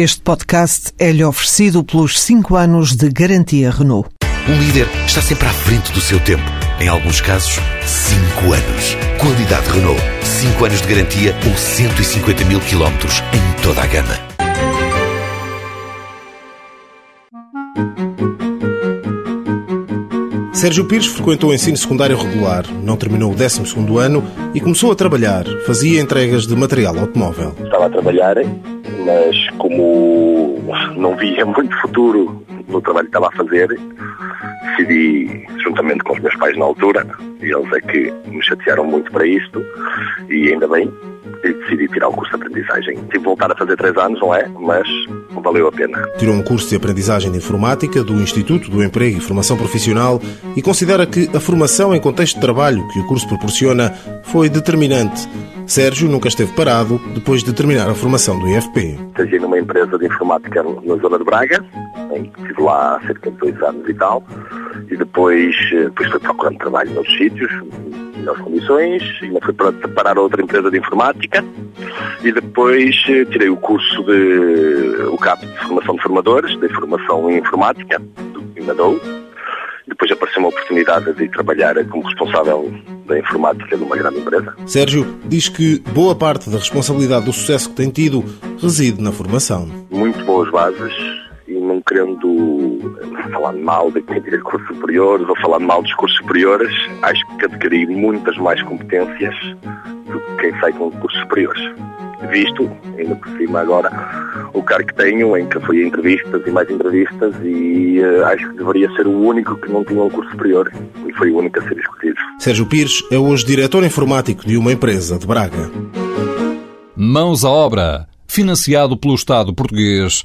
Este podcast é-lhe oferecido pelos 5 anos de garantia Renault. Um líder está sempre à frente do seu tempo. Em alguns casos, 5 anos. Qualidade Renault. 5 anos de garantia ou 150 mil quilómetros em toda a gama. Sérgio Pires frequentou o ensino secundário regular, não terminou o 12 ano e começou a trabalhar. Fazia entregas de material automóvel. Estava a trabalhar mas como não via muito futuro no trabalho que estava a fazer, decidi, juntamente com os meus pais na altura, e eles é que me chatearam muito para isto, e ainda bem, decidi tirar o curso de aprendizagem. Tive de voltar a fazer três anos, não é? Mas valeu a pena. Tirou um curso de aprendizagem de informática do Instituto do Emprego e Formação Profissional e considera que a formação em contexto de trabalho que o curso proporciona foi determinante Sérgio nunca esteve parado depois de terminar a formação do IFP. Estagiei numa empresa de informática na zona de Braga, em que estive lá há cerca de dois anos e tal, e depois, eh, depois fui procurando trabalho noutros sítios, melhores condições, ainda fui para parar outra empresa de informática, e depois eh, tirei o curso de o CAP de formação de formadores, de formação em informática, do INADOU, depois apareceu uma oportunidade de trabalhar como responsável da informática de uma grande empresa. Sérgio diz que boa parte da responsabilidade do sucesso que tem tido reside na formação. Muito boas bases querendo falar mal de quem tira cursos superiores ou falar mal dos cursos superiores, acho que adquiri muitas mais competências do que quem sai com cursos superiores visto, ainda por cima agora, o cargo que tenho, em que fui a entrevistas e mais entrevistas e uh, acho que deveria ser o único que não tinha um curso superior e foi o único a ser escolhido. Sérgio Pires é hoje diretor informático de uma empresa de Braga. Mãos à obra, financiado pelo Estado português